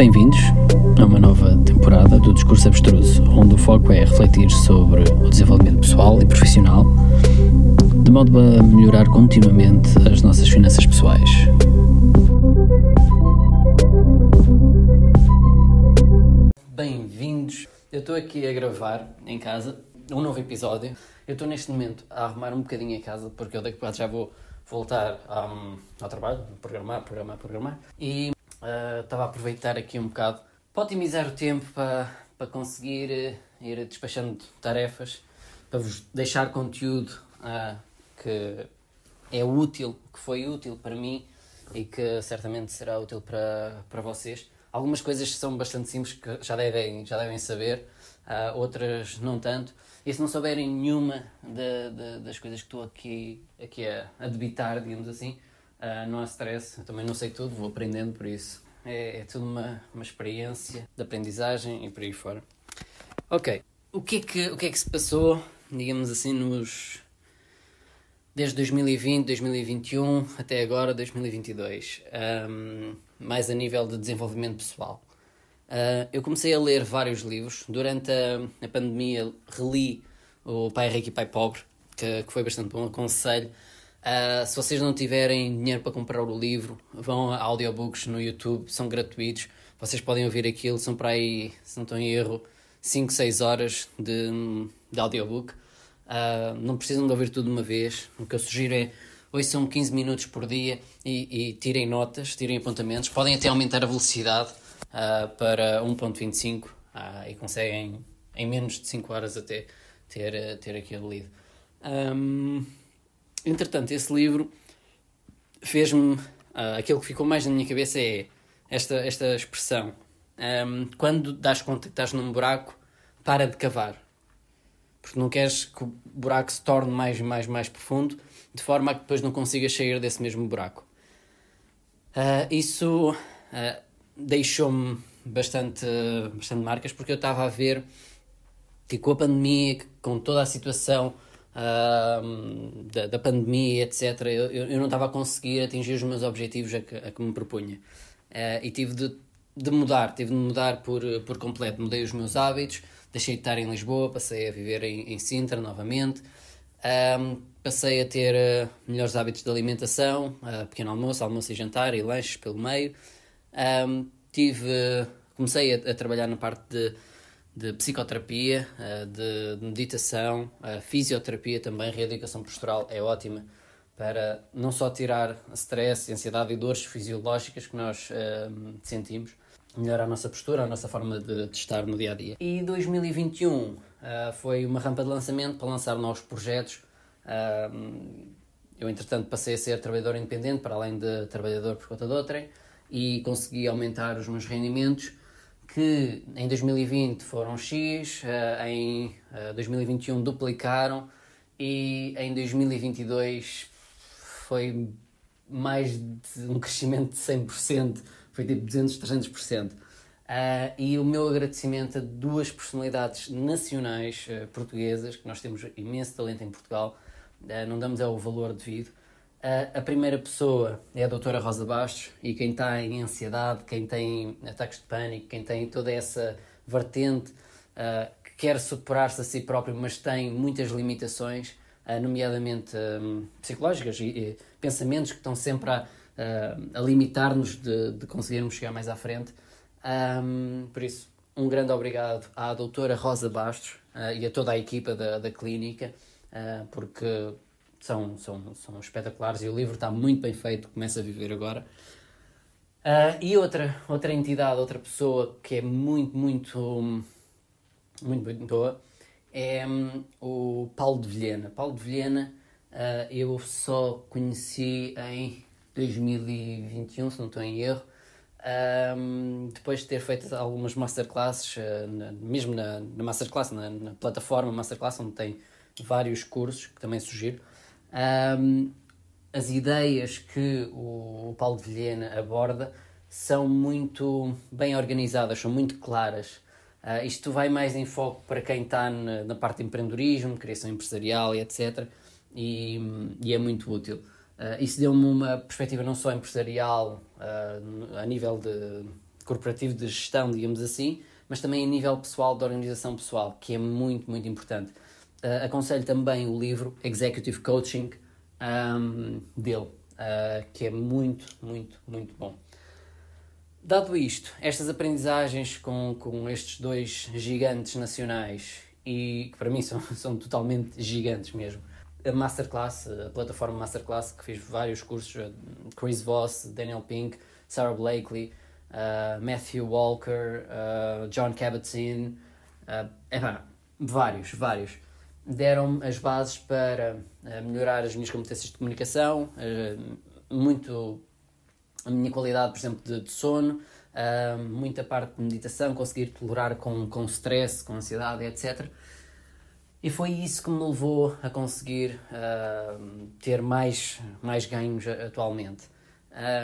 Bem-vindos a uma nova temporada do Discurso Abstruso, onde o foco é refletir sobre o desenvolvimento pessoal e profissional, de modo a melhorar continuamente as nossas finanças pessoais. Bem-vindos! Eu estou aqui a gravar em casa um novo episódio. Eu estou neste momento a arrumar um bocadinho a casa, porque eu daqui a pouco já vou voltar um, ao trabalho, programar, programar, programar. E uh, estava a aproveitar aqui um bocado para otimizar o tempo, para, para conseguir uh, ir despachando tarefas, para vos deixar conteúdo uh, que é útil, que foi útil para mim e que certamente será útil para, para vocês. Algumas coisas são bastante simples que já devem, já devem saber, uh, outras não tanto. E se não souberem nenhuma de, de, das coisas que estou aqui, aqui a, a debitar, digamos assim, uh, não há stress. Eu também não sei tudo, vou aprendendo por isso. É, é tudo uma, uma experiência de aprendizagem e por aí fora. Ok, o que é que, o que, é que se passou, digamos assim, nos. Desde 2020, 2021 até agora, 2022, um, mais a nível de desenvolvimento pessoal. Uh, eu comecei a ler vários livros. Durante a, a pandemia, reli O Pai Rico e Pai Pobre, que, que foi bastante bom. Aconselho. Uh, se vocês não tiverem dinheiro para comprar o livro, vão a audiobooks no YouTube, são gratuitos. Vocês podem ouvir aquilo, são para aí, se não estou em erro, 5, 6 horas de, de audiobook. Uh, não precisam de ouvir tudo de uma vez. O que eu sugiro é ouçam 15 minutos por dia e, e tirem notas, tirem apontamentos. Podem até aumentar a velocidade uh, para 1.25 uh, e conseguem em menos de 5 horas até ter, ter aquilo lido. Um, entretanto, esse livro fez-me. Uh, aquilo que ficou mais na minha cabeça é esta, esta expressão. Um, quando das conta que estás num buraco, para de cavar. Porque não queres que o buraco se torne mais e mais, mais profundo, de forma a que depois não consigas sair desse mesmo buraco. Uh, isso uh, deixou-me bastante, bastante marcas, porque eu estava a ver que com a pandemia, com toda a situação uh, da, da pandemia, etc., eu, eu não estava a conseguir atingir os meus objetivos a que, a que me propunha. Uh, e tive de, de mudar, tive de mudar por, por completo. Mudei os meus hábitos, deixei de estar em Lisboa, passei a viver em, em Sintra novamente. Um, passei a ter uh, melhores hábitos de alimentação, uh, pequeno almoço, almoço e jantar e lanches pelo meio. Um, tive, comecei a, a, trabalhar na parte de, de psicoterapia, uh, de, meditação, fisioterapia também, reeducação postural é ótima para não só tirar stress, ansiedade e dores fisiológicas que nós uh, sentimos, melhorar a nossa postura, a nossa forma de, estar no dia a dia. E 2021 foi uma rampa de lançamento para lançar novos projetos. eu, entretanto, passei a ser trabalhador independente, para além de trabalhador por conta de outrem e consegui aumentar os meus rendimentos que em 2020 foram X, uh, em uh, 2021 duplicaram e em 2022 foi mais de um crescimento de 100%, foi tipo 200, 300%. Uh, e o meu agradecimento a duas personalidades nacionais uh, portuguesas, que nós temos imenso talento em Portugal, uh, não damos é o valor devido, a, a primeira pessoa é a doutora Rosa Bastos e quem está em ansiedade, quem tem ataques de pânico, quem tem toda essa vertente uh, que quer superar-se a si próprio, mas tem muitas limitações, uh, nomeadamente um, psicológicas e, e, pensamentos que estão sempre a, uh, a limitar-nos de, de, conseguirmos chegar mais à frente. Um, por isso, um grande obrigado à doutora Rosa Bastos e a toda a equipa da, da clínica, porque são, são, são espetaculares e o livro está muito bem feito, começa a viver agora. Uh, e outra, outra entidade, outra pessoa que é muito, muito, muito, muito boa é um, o Paulo de Vilhena. Paulo de Vilhena uh, eu só conheci em 2021, se não estou em erro, um, depois de ter feito algumas masterclasses, uh, na, mesmo na, na masterclass, na, na, plataforma masterclass, onde tem vários cursos que também sugiro. Um, as ideias que o Paulo de Vilhena aborda são muito bem organizadas, são muito claras. Uh, isto vai mais em foco para quem está na, na, parte de empreendedorismo, criação empresarial e etc. E, e é muito útil. Uh, isso deu-me uma perspectiva não só empresarial, uh, a nível de corporativo de gestão, digamos assim, mas também a nível pessoal, de organização pessoal, que é muito, muito importante. Uh, aconselho também o livro Executive Coaching um, dele, uh, que é muito, muito, muito bom. Dado isto, estas aprendizagens com, com estes dois gigantes nacionais, e que para mim são, são totalmente gigantes mesmo, a Masterclass, a plataforma Masterclass, que fiz vários cursos, Chris Voss, Daniel Pink, Sarah Blakely, uh, Matthew Walker, uh, John Kabat-Zinn, uh, vários, vários. Deram-me as bases para melhorar as minhas competências de comunicação, muito a minha qualidade, por exemplo, de, de sono, muita parte de meditação, conseguir tolerar com, com stress, com ansiedade, etc. E foi isso que me levou a conseguir uh, ter mais, mais ganhos atualmente.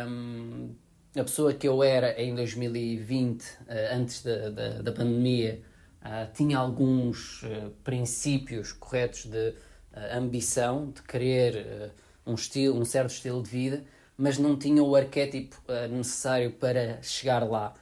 Um, a pessoa que eu era em 2020, uh, antes da, da, da pandemia, uh, tinha alguns princípios corretos de ambição, de querer um, estilo, um certo estilo de vida, mas não tinha o arquétipo necessário para chegar lá.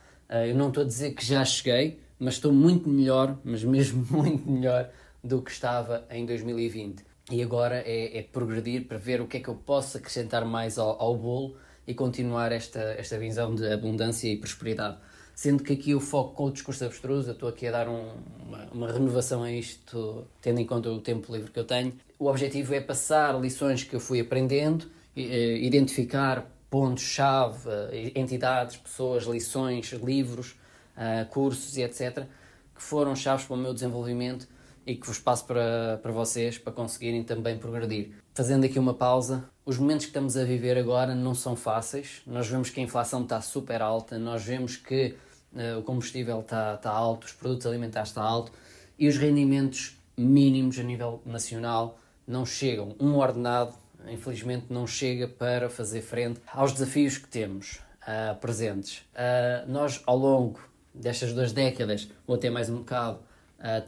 eu não estou a dizer que já cheguei, mas estou muito melhor, mas mesmo muito melhor do que estava em 2020. E agora é, é progredir para ver o que é que eu posso acrescentar mais ao, ao bolo e continuar esta, esta visão de abundância e prosperidade. Sendo que aqui o foco com o discurso abstruso, eu estou aqui a dar um, uma, uma, renovação a isto, tendo em conta o tempo livre que eu tenho. O objetivo é passar lições que eu fui aprendendo, eh, identificar pontos-chave, eh, entidades, pessoas, lições, livros, eh, cursos e etc., que foram chaves para o meu desenvolvimento e que vos passo para, para vocês para conseguirem também progredir. Fazendo aqui uma pausa, os momentos que estamos a viver agora não são fáceis. Nós vemos que a inflação está super alta, nós vemos que uh, o combustível está, está alto, os produtos alimentares estão alto e os rendimentos mínimos a nível nacional não chegam. Um ordenado, infelizmente, não chega para fazer frente aos desafios que temos uh, presentes. Uh, nós, ao longo destas duas décadas, ou até mais um bocado,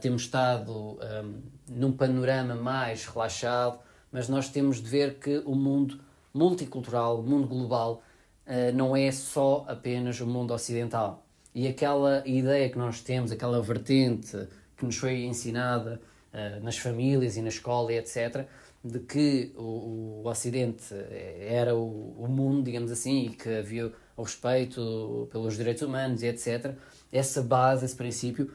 temos estado um, num panorama mais relaxado, mas nós temos de ver que o mundo multicultural, o mundo global, uh, não é só apenas o mundo ocidental. E aquela ideia que nós temos, aquela vertente que nos foi ensinada uh, nas famílias e na escola, etc., de que o, Ocidente era o, o, mundo, digamos assim, e que havia o respeito pelos direitos humanos, etc., essa base, esse princípio,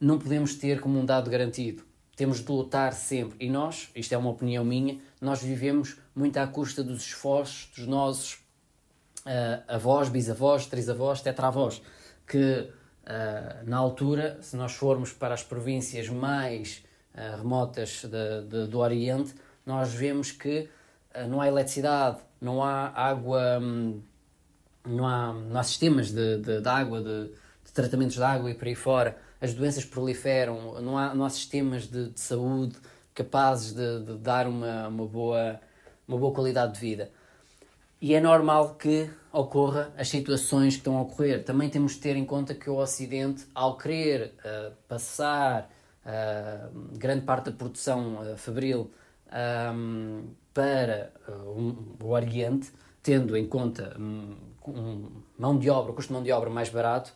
não podemos ter como um dado garantido. Temos de lutar sempre. E nós, isto é uma opinião minha, nós vivemos muito à custa dos esforços dos nossos uh, avós, bisavós, trisavós, tetravós, que uh, na altura, se nós formos para as províncias mais uh, remotas de, de, do Oriente, nós vemos que não há eletricidade, não há água, um, não, há, não há sistemas de, de, de água, de tratamentos de água e por aí fora as doenças proliferam, não há, não há sistemas de, de saúde capazes de, de, dar uma, uma, boa, uma boa qualidade de vida. E é normal que ocorra as situações que estão a ocorrer. Também temos de ter em conta que o Ocidente, ao querer uh, passar uh, grande parte da produção uh, fabril um, para um, o Oriente, tendo em conta um, um, mão de obra, o custo de mão de obra mais barato,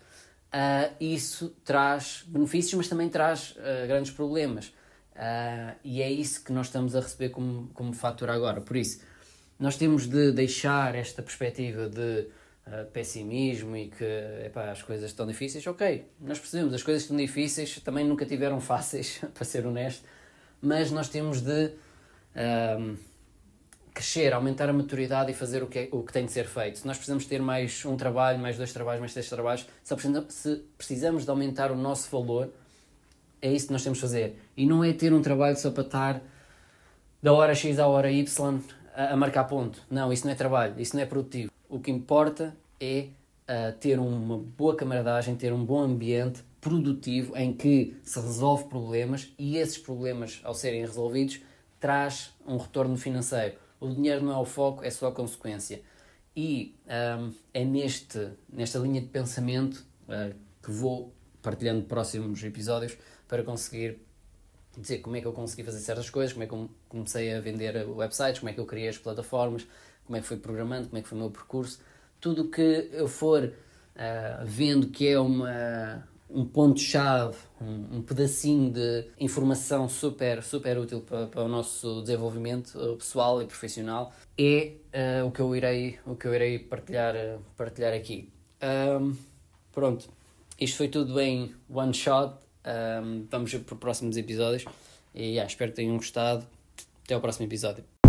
uh, isso traz benefícios, mas também traz uh, grandes problemas. Uh, e é isso que nós estamos a receber como, como fator agora. Por isso, nós temos de deixar esta perspectiva de pessimismo e que epá, as coisas estão difíceis. Ok, nós percebemos, as coisas estão difíceis, também nunca tiveram fáceis, para ser honesto, mas nós temos de crescer, aumentar a maturidade e fazer o que, é, o que tem de ser feito. Se nós precisamos ter mais um trabalho, mais dois trabalhos, mais três trabalhos, se precisamos de aumentar o nosso valor, é isso que nós temos de fazer. E não é ter um trabalho só para estar da hora X à hora Y a, a marcar ponto. Não, isso não é trabalho, isso não é produtivo. O que importa é uh, ter uma boa camaradagem, ter um bom ambiente produtivo em que se resolve problemas e esses problemas, ao serem resolvidos, traz um retorno financeiro o dinheiro não é o foco, é só a consequência. E um, é neste, nesta linha de pensamento uh, que vou partilhando próximos episódios para conseguir dizer como é que eu consegui fazer certas coisas, como é que eu comecei a vender websites, como é que eu criei as plataformas, como é que fui programando, como é que foi o meu percurso. Tudo o que eu for uh, vendo que é uma, um ponto-chave, um, um, pedacinho de informação super, super útil para, para o nosso desenvolvimento pessoal e profissional, é uh, o, que eu irei, o que eu irei partilhar, partilhar aqui. Um, pronto, isto foi tudo em one shot. Um, vamos para os próximos episódios e yeah, espero que tenham gostado. Até ao próximo episódio.